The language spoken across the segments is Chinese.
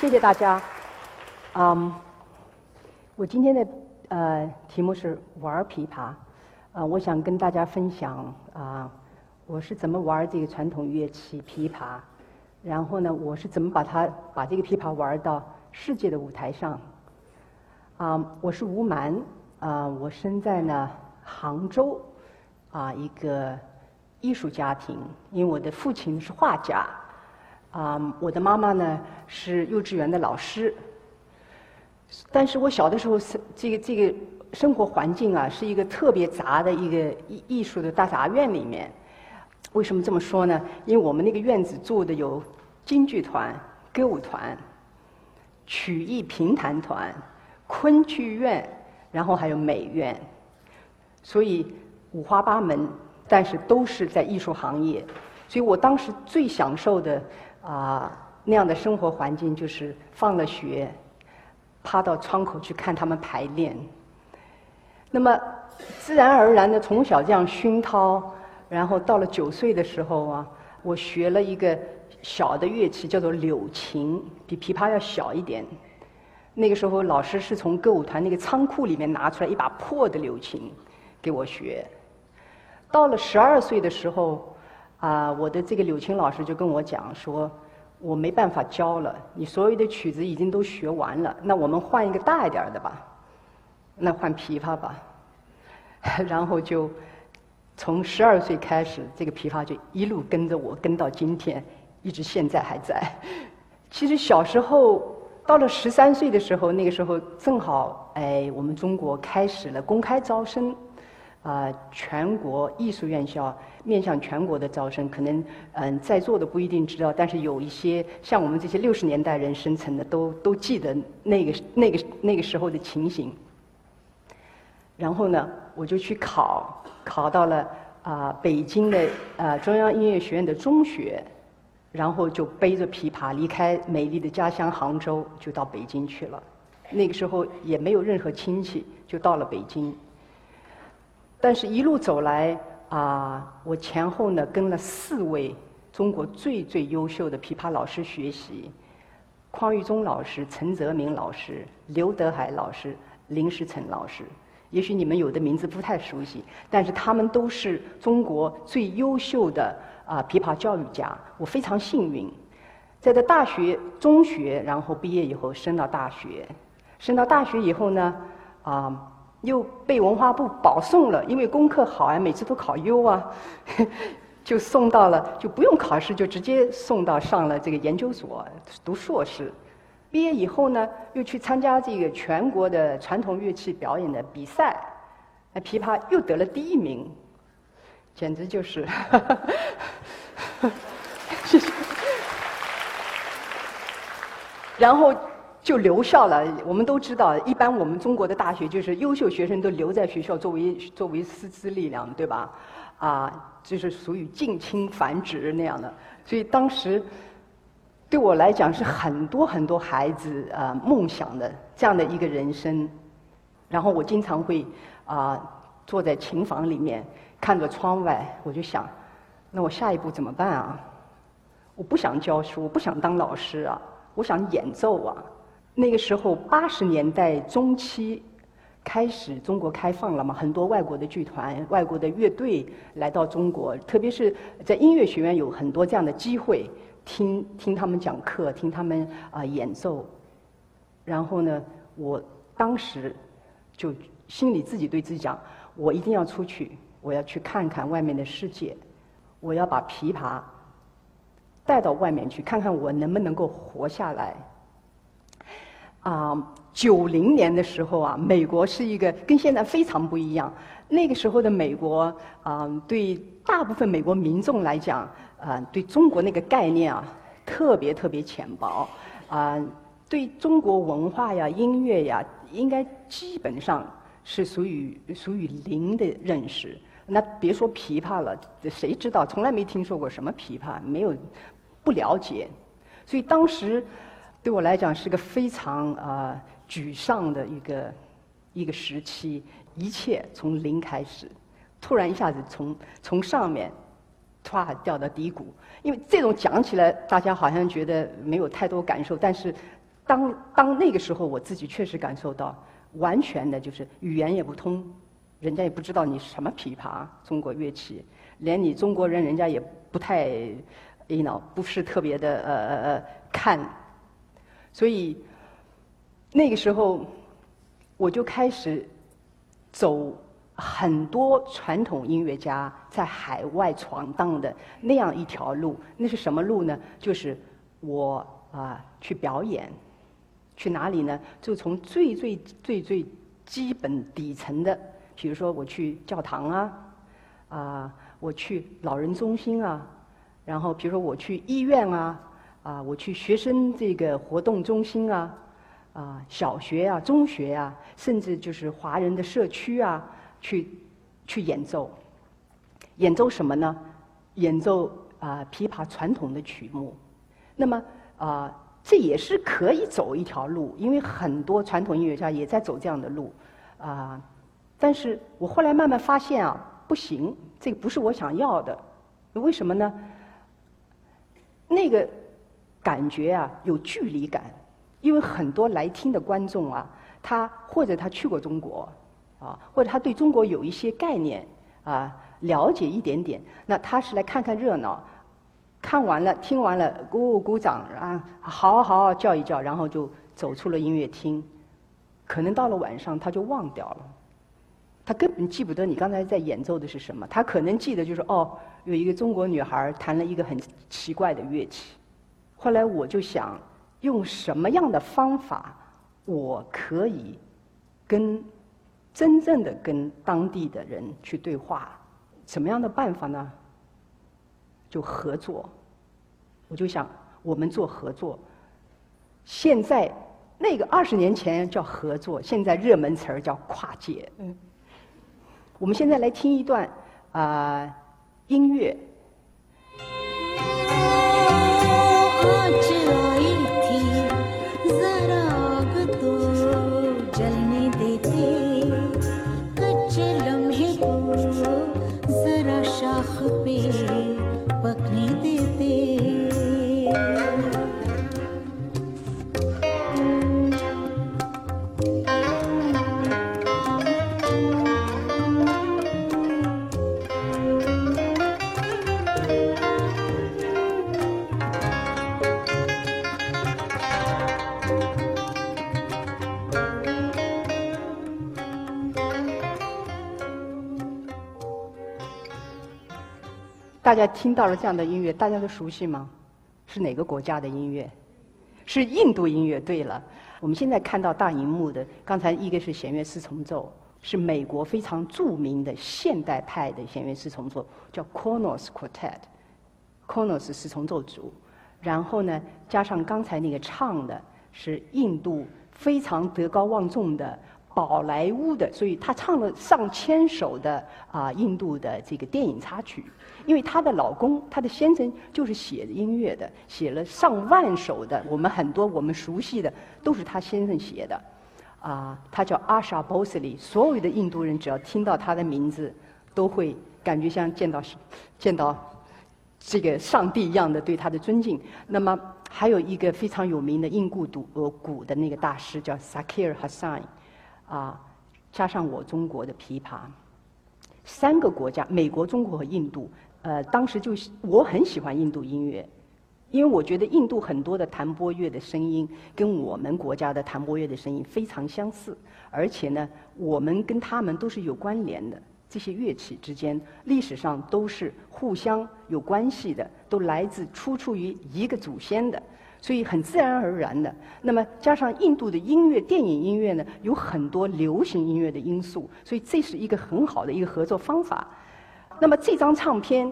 谢谢大家。嗯，我今天的呃题目是玩琵琶，啊，我想跟大家分享啊，我是怎么玩这个传统乐器琵琶，然后呢，我是怎么把它把这个琵琶玩到世界的舞台上。啊，我是吴蛮，啊，我生在呢杭州，啊，一个艺术家庭，因为我的父亲是画家。啊，我的妈妈呢是幼稚园的老师，但是我小的时候是这个这个生活环境啊，是一个特别杂的一个艺艺术的大杂院里面。为什么这么说呢？因为我们那个院子住的有京剧团、歌舞团、曲艺评弹团、昆剧院，然后还有美院，所以五花八门，但是都是在艺术行业。所以我当时最享受的。啊，那样的生活环境就是放了学，趴到窗口去看他们排练。那么，自然而然的从小这样熏陶，然后到了九岁的时候啊，我学了一个小的乐器，叫做柳琴，比琵琶要小一点。那个时候，老师是从歌舞团那个仓库里面拿出来一把破的柳琴给我学。到了十二岁的时候。啊，我的这个柳青老师就跟我讲说，我没办法教了，你所有的曲子已经都学完了，那我们换一个大一点的吧，那换琵琶吧。然后就从十二岁开始，这个琵琶就一路跟着我，跟到今天，一直现在还在。其实小时候到了十三岁的时候，那个时候正好哎，我们中国开始了公开招生。啊，全国艺术院校面向全国的招生，可能嗯，在座的不一定知道，但是有一些像我们这些六十年代人生成的，都都记得那个那个那个时候的情形。然后呢，我就去考，考到了啊北京的啊中央音乐学院的中学，然后就背着琵琶离开美丽的家乡杭州，就到北京去了。那个时候也没有任何亲戚，就到了北京。但是，一路走来啊，我前后呢跟了四位中国最最优秀的琵琶老师学习：匡玉忠老师、陈泽明老师、刘德海老师、林世成老师。也许你们有的名字不太熟悉，但是他们都是中国最优秀的啊琵琶教育家。我非常幸运，在这大学、中学，然后毕业以后升到大学，升到大学以后呢，啊。又被文化部保送了，因为功课好啊，每次都考优啊，就送到了，就不用考试，就直接送到上了这个研究所读硕士。毕业以后呢，又去参加这个全国的传统乐器表演的比赛，那琵琶又得了第一名，简直就是，谢谢。然后。就留校了。我们都知道，一般我们中国的大学就是优秀学生都留在学校作为作为师资力量，对吧？啊，就是属于近亲繁殖那样的。所以当时对我来讲是很多很多孩子啊梦想的这样的一个人生。然后我经常会啊坐在琴房里面看着窗外，我就想，那我下一步怎么办啊？我不想教书，我不想当老师啊，我想演奏啊。那个时候，八十年代中期开始，中国开放了嘛，很多外国的剧团、外国的乐队来到中国，特别是在音乐学院有很多这样的机会，听听他们讲课，听他们啊演奏。然后呢，我当时就心里自己对自己讲：我一定要出去，我要去看看外面的世界，我要把琵琶带到外面去，看看我能不能够活下来。啊，九零年的时候啊，美国是一个跟现在非常不一样。那个时候的美国啊，对大部分美国民众来讲，啊，对中国那个概念啊，特别特别浅薄。啊，对中国文化呀、音乐呀，应该基本上是属于属于零的认识。那别说琵琶了，谁知道？从来没听说过什么琵琶，没有不了解。所以当时。对我来讲是个非常啊沮丧的一个一个时期，一切从零开始，突然一下子从从上面唰掉到低谷。因为这种讲起来，大家好像觉得没有太多感受，但是当当那个时候，我自己确实感受到，完全的就是语言也不通，人家也不知道你什么琵琶，中国乐器，连你中国人，人家也不太，you know，不是特别的呃呃呃看，所以那个时候我就开始走很多传统音乐家在海外闯荡的那样一条路。那是什么路呢？就是我啊去表演。去哪里呢？就从最最最最基本底层的，比如说我去教堂啊，啊，我去老人中心啊，然后比如说我去医院啊，啊，我去学生这个活动中心啊，啊，小学啊、中学啊，甚至就是华人的社区啊，去去演奏，演奏什么呢？演奏啊琵琶传统的曲目，那么啊。这也是可以走一条路，因为很多传统音乐家也在走这样的路，啊，但是我后来慢慢发现啊，不行，这个不是我想要的，为什么呢？那个感觉啊，有距离感，因为很多来听的观众啊，他或者他去过中国，啊，或者他对中国有一些概念，啊，了解一点点，那他是来看看热闹。看完了，听完了，鼓鼓掌啊，好好叫一叫，然后就走出了音乐厅。可能到了晚上，他就忘掉了，他根本记不得你刚才在演奏的是什么。他可能记得就是哦，有一个中国女孩弹了一个很奇怪的乐器。后来我就想，用什么样的方法，我可以跟真正的跟当地的人去对话？什么样的办法呢？就合作，我就想我们做合作。现在那个二十年前叫合作，现在热门词儿叫跨界。嗯，我们现在来听一段啊音乐。राख पे पकने देते 大家听到了这样的音乐，大家都熟悉吗？是哪个国家的音乐？是印度音乐。对了，我们现在看到大荧幕的，刚才一个是弦乐四重奏，是美国非常著名的现代派的弦乐四重奏，叫 Cornos Quartet，Cornos 四重奏组。然后呢，加上刚才那个唱的，是印度非常德高望重的。宝莱坞的，所以她唱了上千首的啊印度的这个电影插曲，因为她的老公，她的先生就是写音乐的，写了上万首的，我们很多我们熟悉的都是她先生写的，啊，他叫阿莎·波斯利，所有的印度人只要听到他的名字，都会感觉像见到见到这个上帝一样的对他的尊敬。那么还有一个非常有名的印度古呃鼓的那个大师叫萨克尔·哈桑。啊，加上我中国的琵琶，三个国家，美国、中国和印度，呃，当时就我很喜欢印度音乐，因为我觉得印度很多的弹拨乐的声音跟我们国家的弹拨乐的声音非常相似，而且呢，我们跟他们都是有关联的，这些乐器之间历史上都是互相有关系的，都来自出处于一个祖先的。所以很自然而然的，那么加上印度的音乐、电影音乐呢，有很多流行音乐的因素，所以这是一个很好的一个合作方法。那么这张唱片，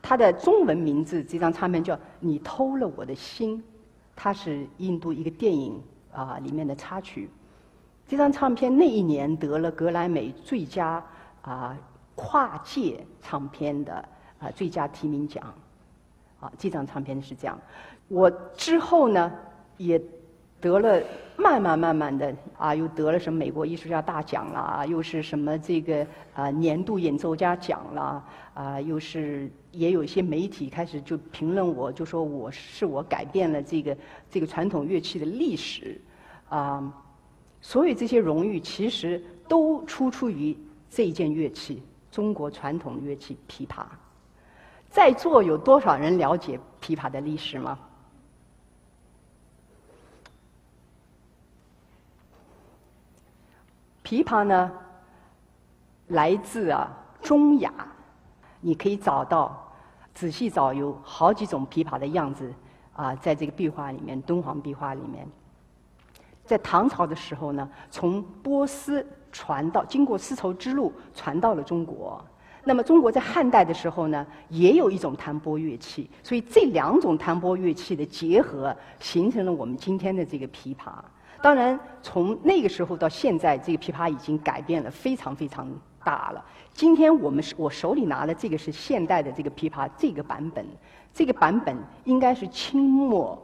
它的中文名字，这张唱片叫《你偷了我的心》，它是印度一个电影啊里面的插曲。这张唱片那一年得了格莱美最佳啊跨界唱片的啊最佳提名奖。啊，这张唱片是这样。我之后呢，也得了慢慢慢慢的啊，又得了什么美国艺术家大奖啦，又是什么这个啊年度演奏家奖啦，啊又是也有一些媒体开始就评论我，就说我是我改变了这个这个传统乐器的历史，啊，所有这些荣誉其实都出处于这一件乐器——中国传统乐器琵琶。在座有多少人了解琵琶的历史吗？琵琶呢，来自啊中亚，你可以找到，仔细找有好几种琵琶的样子啊，在这个壁画里面，敦煌壁画里面。在唐朝的时候呢，从波斯传到，经过丝绸之路传到了中国。那么中国在汉代的时候呢，也有一种弹拨乐器，所以这两种弹拨乐器的结合，形成了我们今天的这个琵琶。当然，从那个时候到现在，这个琵琶已经改变了非常非常大了。今天我们是我手里拿的这个是现代的这个琵琶这个版本，这个版本应该是清末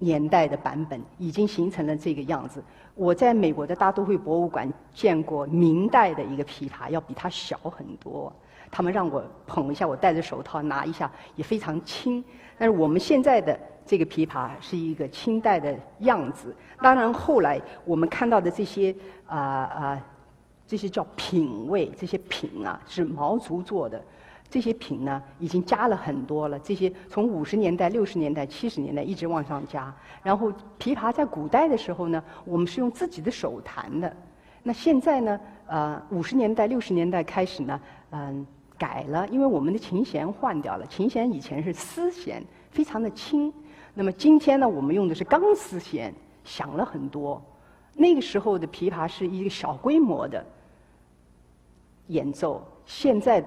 年代的版本，已经形成了这个样子。我在美国的大都会博物馆见过明代的一个琵琶，要比它小很多。他们让我捧一下，我戴着手套拿一下，也非常轻。但是我们现在的。这个琵琶是一个清代的样子，当然后来我们看到的这些啊啊，这些叫品位，这些品啊是毛竹做的，这些品呢已经加了很多了。这些从五十年代、六十年代、七十年代一直往上加。然后琵琶在古代的时候呢，我们是用自己的手弹的。那现在呢，呃，五十年代、六十年代开始呢，嗯，改了，因为我们的琴弦换掉了。琴弦以前是丝弦，非常的轻。那么今天呢，我们用的是钢丝弦，响了很多。那个时候的琵琶是一个小规模的演奏，现在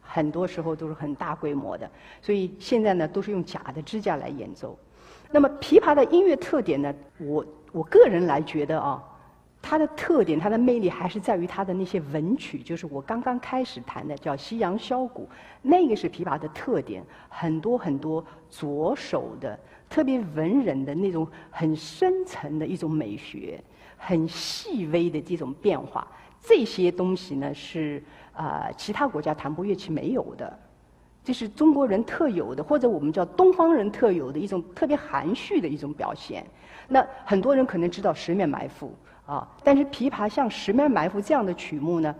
很多时候都是很大规模的。所以现在呢，都是用假的支架来演奏。那么琵琶的音乐特点呢，我我个人来觉得啊。它的特点，它的魅力还是在于它的那些文曲，就是我刚刚开始弹的叫西洋箫鼓，那个是琵琶的特点，很多很多左手的特别文人的那种很深层的一种美学，很细微的这种变化，这些东西呢是啊其他国家弹拨乐器没有的，这是中国人特有的，或者我们叫东方人特有的一种特别含蓄的一种表现。那很多人可能知道《十面埋伏》。啊，但是琵琶像《十面埋伏》这样的曲目呢，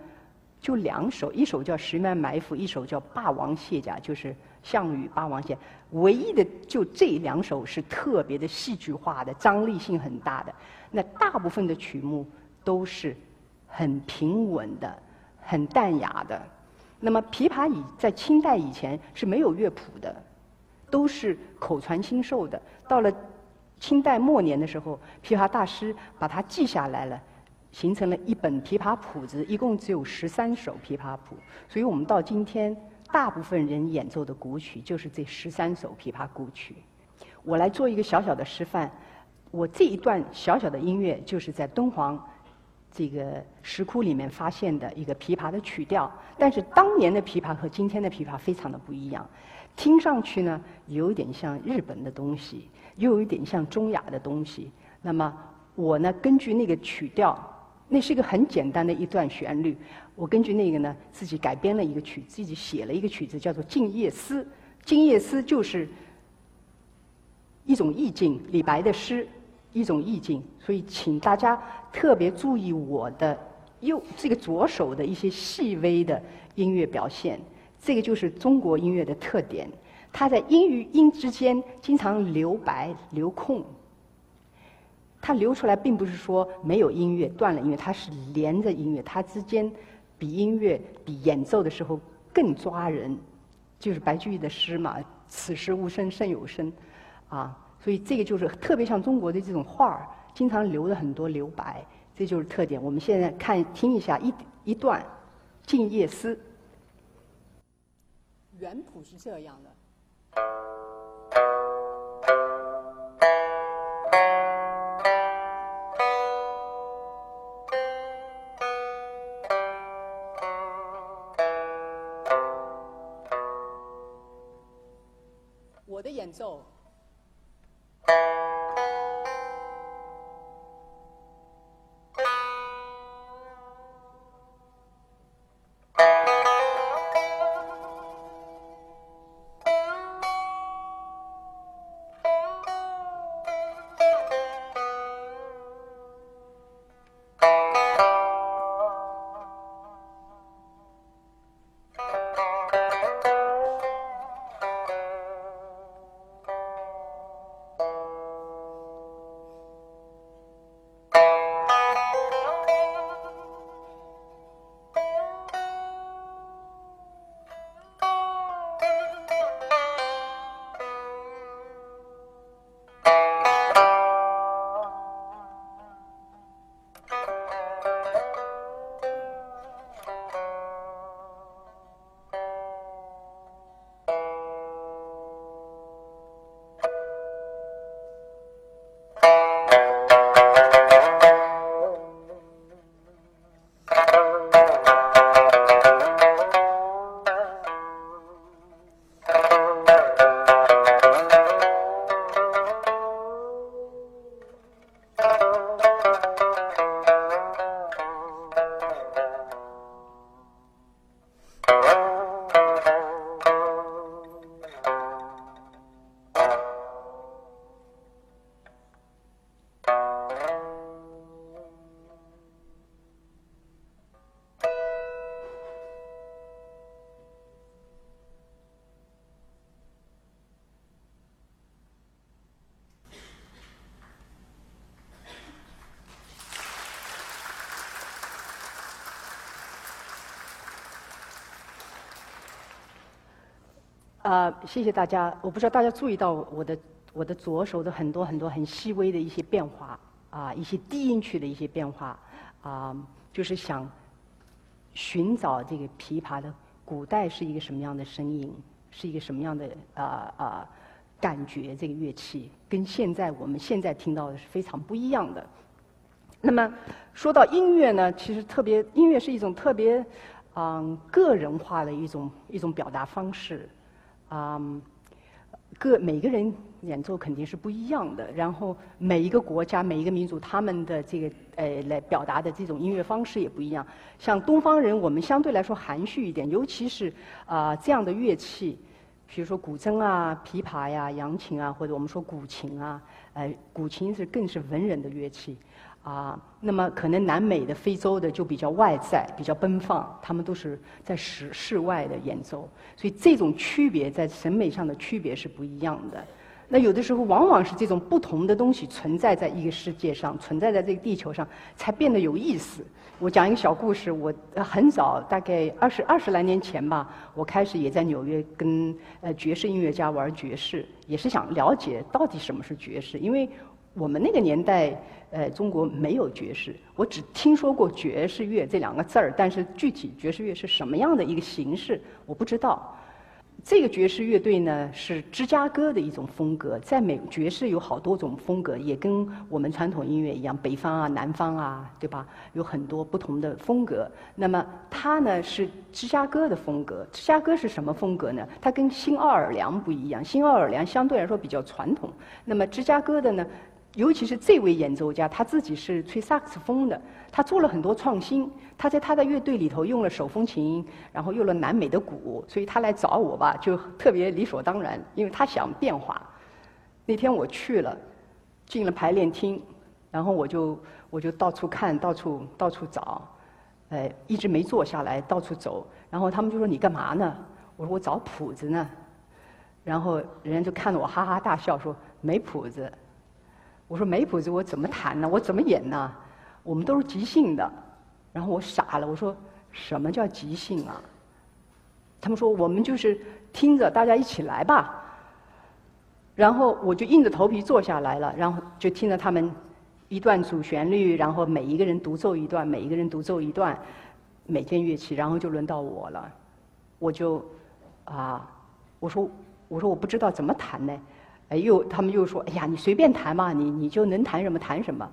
就两首，一首叫《十面埋伏》，一首叫《霸王卸甲》，就是项羽霸王卸。唯一的就这两首是特别的戏剧化的，张力性很大的。那大部分的曲目都是很平稳的，很淡雅的。那么琵琶以在清代以前是没有乐谱的，都是口传心授的。到了清代末年的时候，琵琶大师把它记下来了，形成了一本琵琶谱子，一共只有十三首琵琶谱。所以我们到今天，大部分人演奏的古曲就是这十三首琵琶古曲。我来做一个小小的示范，我这一段小小的音乐就是在敦煌这个石窟里面发现的一个琵琶的曲调。但是当年的琵琶和今天的琵琶非常的不一样，听上去呢有点像日本的东西。又有一点像中雅的东西。那么我呢，根据那个曲调，那是一个很简单的一段旋律。我根据那个呢，自己改编了一个曲，自己写了一个曲子，叫做《静夜思》。《静夜思》就是一种意境，李白的诗，一种意境。所以，请大家特别注意我的右这个左手的一些细微的音乐表现。这个就是中国音乐的特点。它在音与音之间经常留白、留空。它留出来，并不是说没有音乐、断了音乐，它是连着音乐，它之间比音乐、比演奏的时候更抓人。就是白居易的诗嘛，“此时无声胜有声”，啊，所以这个就是特别像中国的这种画儿，经常留了很多留白，这就是特点。我们现在看听一下一一段《静夜思》，原谱是这样的。我的演奏。啊，谢谢大家。我不知道大家注意到我的我的左手的很多很多很细微的一些变化啊，一些低音区的一些变化啊，就是想寻找这个琵琶的古代是一个什么样的声音，是一个什么样的啊啊感觉。这个乐器跟现在我们现在听到的是非常不一样的。那么说到音乐呢，其实特别音乐是一种特别嗯个人化的一种一种表达方式。啊，各每个人演奏肯定是不一样的，然后每一个国家、每一个民族，他们的这个呃来表达的这种音乐方式也不一样。像东方人，我们相对来说含蓄一点，尤其是啊这样的乐器，比如说古筝啊、琵琶呀、扬琴啊，或者我们说古琴啊，呃，古琴是更是文人的乐器。啊，那么可能南美的、非洲的就比较外在、比较奔放，他们都是在室室外的演奏，所以这种区别在审美上的区别是不一样的。那有的时候往往是这种不同的东西存在在一个世界上，存在在这个地球上，才变得有意思。我讲一个小故事，我很早，大概二十二十来年前吧，我开始也在纽约跟呃爵士音乐家玩爵士，也是想了解到底什么是爵士，因为我们那个年代。呃，中国没有爵士，我只听说过爵士乐这两个字儿，但是具体爵士乐是什么样的一个形式，我不知道。这个爵士乐队呢，是芝加哥的一种风格，在美爵士有好多种风格，也跟我们传统音乐一样，北方啊、南方啊，对吧？有很多不同的风格。那么它呢是芝加哥的风格，芝加哥是什么风格呢？它跟新奥尔良不一样，新奥尔良相对来说比较传统，那么芝加哥的呢？尤其是这位演奏家，他自己是吹萨克斯风的，他做了很多创新。他在他的乐队里头用了手风琴，然后用了南美的鼓，所以他来找我吧，就特别理所当然，因为他想变化。那天我去了，进了排练厅，然后我就我就到处看到处到处找，呃，一直没坐下来，到处走。然后他们就说：“你干嘛呢？”我说：“我找谱子呢。”然后人家就看着我哈哈大笑，说：“没谱子。”我说没谱子，我怎么弹呢？我怎么演呢？我们都是即兴的。然后我傻了，我说什么叫即兴啊？他们说我们就是听着，大家一起来吧。然后我就硬着头皮坐下来了，然后就听着他们一段主旋律，然后每一个人独奏一段，每一个人独奏一段，每件乐器，然后就轮到我了。我就啊，我说我说我不知道怎么弹呢。哎，又他们又说：“哎呀，你随便弹嘛，你你就能弹什么弹什么。”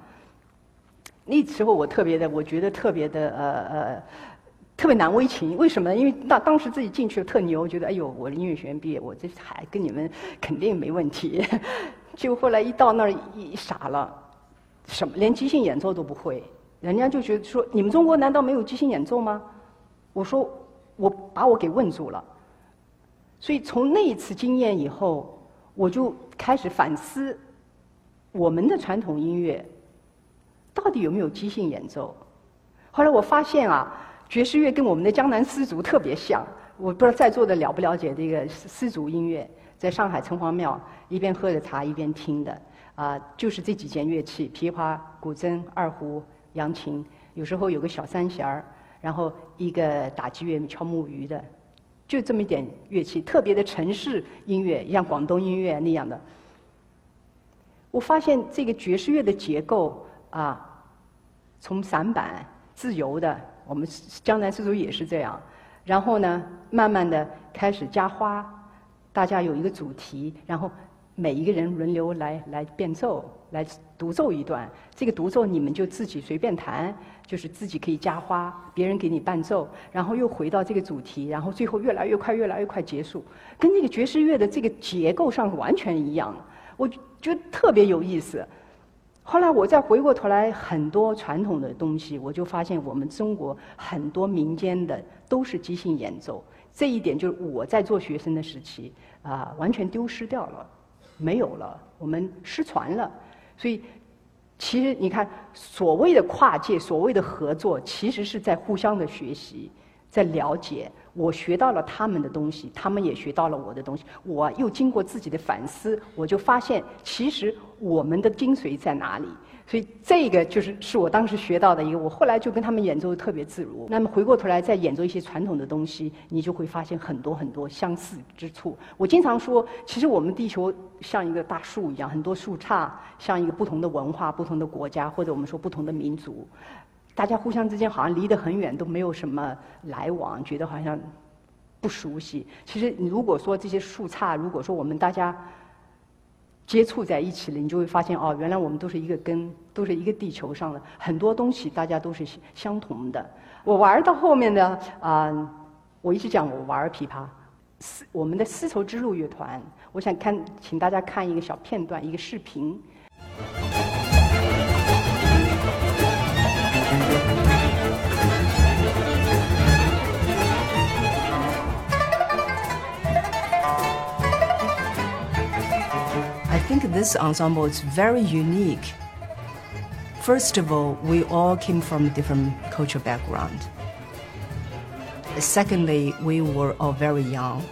那时候我特别的，我觉得特别的呃呃，特别难为情。为什么？因为当当时自己进去特牛，觉得哎呦，我音乐学院毕业，我这还跟你们肯定没问题。就后来一到那儿一傻了，什么连即兴演奏都不会，人家就觉得说：“你们中国难道没有即兴演奏吗？”我说：“我把我给问住了。”所以从那一次经验以后。我就开始反思，我们的传统音乐到底有没有即兴演奏？后来我发现啊，爵士乐跟我们的江南丝竹特别像。我不知道在座的了不了解这个丝竹音乐，在上海城隍庙一边喝着茶一边听的啊，就是这几件乐器：琵琶、古筝、二胡、扬琴，有时候有个小三弦儿，然后一个打击乐敲木鱼的。就这么一点乐器，特别的城市音乐，像广东音乐那样的。我发现这个爵士乐的结构啊，从散板自由的，我们江南丝竹也是这样。然后呢，慢慢的开始加花，大家有一个主题，然后每一个人轮流来来变奏，来独奏一段。这个独奏你们就自己随便弹。就是自己可以加花，别人给你伴奏，然后又回到这个主题，然后最后越来越快，越来越快结束，跟那个爵士乐的这个结构上完全一样，我觉得特别有意思。后来我再回过头来，很多传统的东西，我就发现我们中国很多民间的都是即兴演奏，这一点就是我在做学生的时期啊，完全丢失掉了，没有了，我们失传了，所以。其实你看，所谓的跨界，所谓的合作，其实是在互相的学习，在了解。我学到了他们的东西，他们也学到了我的东西。我又经过自己的反思，我就发现，其实我们的精髓在哪里？所以这个就是是我当时学到的一个，我后来就跟他们演奏特别自如。那么回过头来再演奏一些传统的东西，你就会发现很多很多相似之处。我经常说，其实我们地球像一个大树一样，很多树杈像一个不同的文化、不同的国家，或者我们说不同的民族，大家互相之间好像离得很远，都没有什么来往，觉得好像不熟悉。其实，你如果说这些树杈，如果说我们大家。接触在一起了，你就会发现哦，原来我们都是一个根，都是一个地球上的，很多东西大家都是相同的。我玩到后面呢，啊，我一直讲我玩琵琶，丝我们的丝绸之路乐团，我想看，请大家看一个小片段，一个视频。This ensemble is very unique. First of all, we all came from different cultural background. Secondly, we were all very young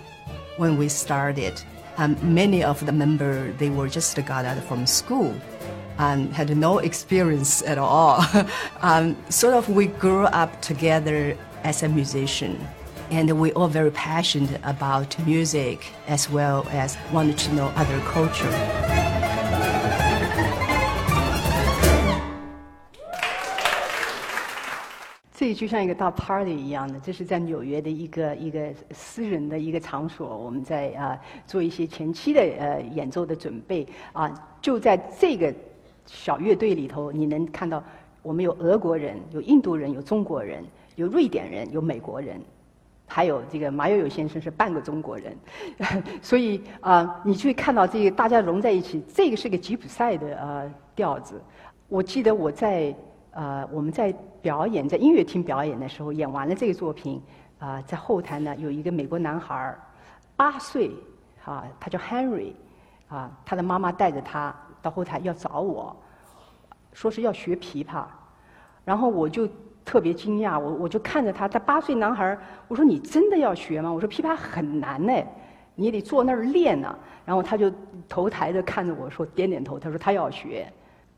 when we started. And many of the members, they were just got out from school and had no experience at all. um, sort of we grew up together as a musician and we all very passionate about music as well as wanted to know other culture. 这就像一个大 party 一样的，这是在纽约的一个一个私人的一个场所，我们在啊做一些前期的呃演奏的准备啊，就在这个小乐队里头，你能看到我们有俄国人，有印度人，有中国人，有瑞典人，有美国人。还有这个马友友先生是半个中国人，所以啊，你就会看到这个大家融在一起，这个是个吉普赛的呃调子。我记得我在呃我们在表演在音乐厅表演的时候，演完了这个作品啊，在后台呢有一个美国男孩儿，八岁啊，他叫 Henry 啊，他的妈妈带着他到后台要找我，说是要学琵琶，然后我就。特别惊讶，我我就看着他，他八岁男孩儿我说你真的要学吗？我说琵琶很难呢，你得坐那儿练呢。然后他就头抬着看着我说，点点头，他说他要学。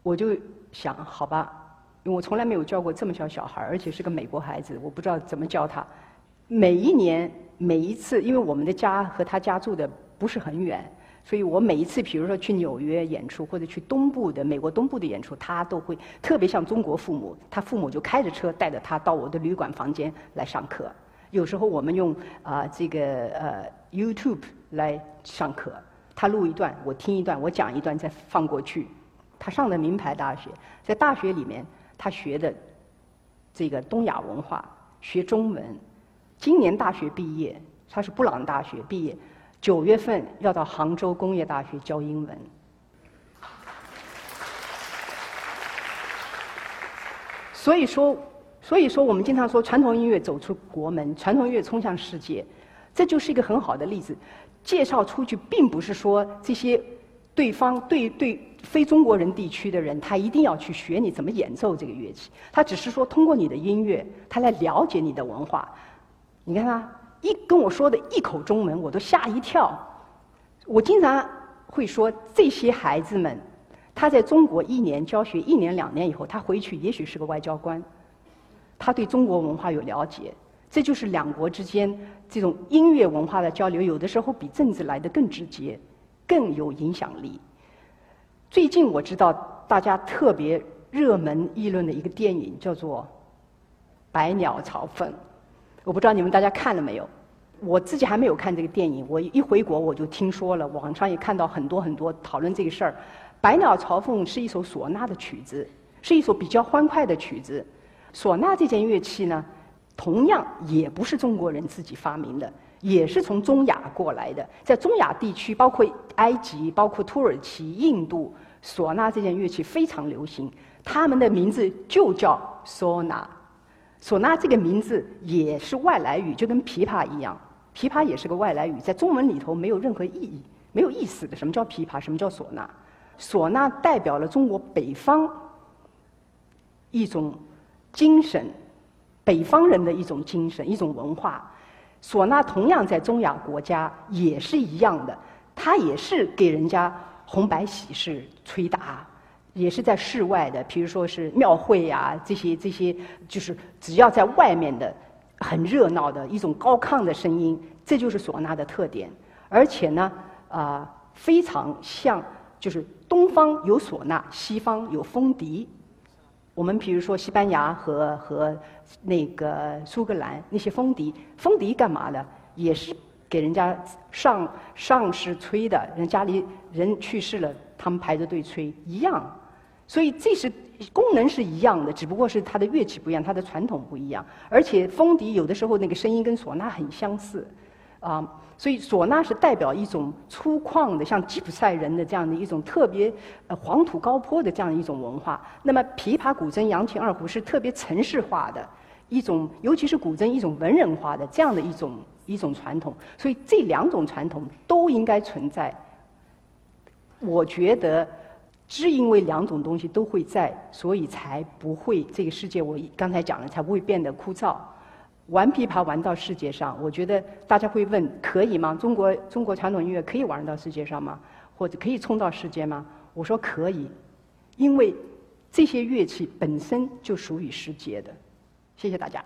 我就想，好吧，因为我从来没有教过这么小小孩而且是个美国孩子，我不知道怎么教他。每一年每一次，因为我们的家和他家住的不是很远。所以我每一次，比如说去纽约演出，或者去东部的美国东部的演出，他都会特别像中国父母，他父母就开着车带着他到我的旅馆房间来上课。有时候我们用啊这个呃 YouTube 来上课，他录一段，我听一段，我讲一段，再放过去。他上的名牌大学，在大学里面他学的这个东亚文化，学中文。今年大学毕业，他是布朗大学毕业。九月份要到杭州工业大学教英文，所以说，所以说我们经常说传统音乐走出国门，传统音乐冲向世界，这就是一个很好的例子。介绍出去，并不是说这些对方对对非中国人地区的人，他一定要去学你怎么演奏这个乐器，他只是说通过你的音乐，他来了解你的文化。你看他。一跟我说的一口中文，我都吓一跳。我经常会说，这些孩子们，他在中国一年教学一年两年以后，他回去也许是个外交官，他对中国文化有了解。这就是两国之间这种音乐文化的交流，有的时候比政治来的更直接，更有影响力。最近我知道大家特别热门议论的一个电影叫做《百鸟朝凤》。我不知道你们大家看了没有？我自己还没有看这个电影。我一回国我就听说了，网上也看到很多很多讨论这个事儿。《百鸟朝凤》是一首唢呐的曲子，是一首比较欢快的曲子。唢呐这件乐器呢，同样也不是中国人自己发明的，也是从中亚过来的。在中亚地区，包括埃及、包括土耳其、印度，唢呐这件乐器非常流行。他们的名字就叫唢呐。唢呐这个名字也是外来语，就跟琵琶一样，琵琶也是个外来语，在中文里头没有任何意义、没有意思的。什么叫琵琶？什么叫唢呐？唢呐代表了中国北方一种精神，北方人的一种精神、一种文化。唢呐同样在中亚国家也是一样的，它也是给人家红白喜事、吹打。也是在室外的，比如说是庙会呀，这些这些，就是只要在外面的，很热闹的一种高亢的声音，这就是唢呐的特点。而且呢，啊，非常像，就是东方有唢呐，西方有风笛。我们比如说西班牙和和那个苏格兰那些风笛，风笛干嘛的？也是给人家上上士吹的，人家里人去世了，他们排着队吹一样。所以这是功能是一样的，只不过是它的乐器不一样，它的传统不一样。而且风笛有的时候那个声音跟唢呐很相似，啊。所以，唢呐是代表一种粗犷的，像吉普赛人的这样的一种特别呃黄土高坡的这样一种文化。那么，琵琶、古筝、扬琴、二胡是特别城市化的一种，尤其是古筝一种文人化的这样的一种一种传统。所以，这两种传统都应该存在。我觉得，只因为两种东西都会在，所以才不会这个世界。我刚才讲了，才不会变得枯燥。玩琵琶玩到世界上，我觉得大家会问：可以吗？中国中国传统音乐可以玩到世界上吗？或者可以冲到世界吗？我说可以，因为这些乐器本身就属于世界的。谢谢大家。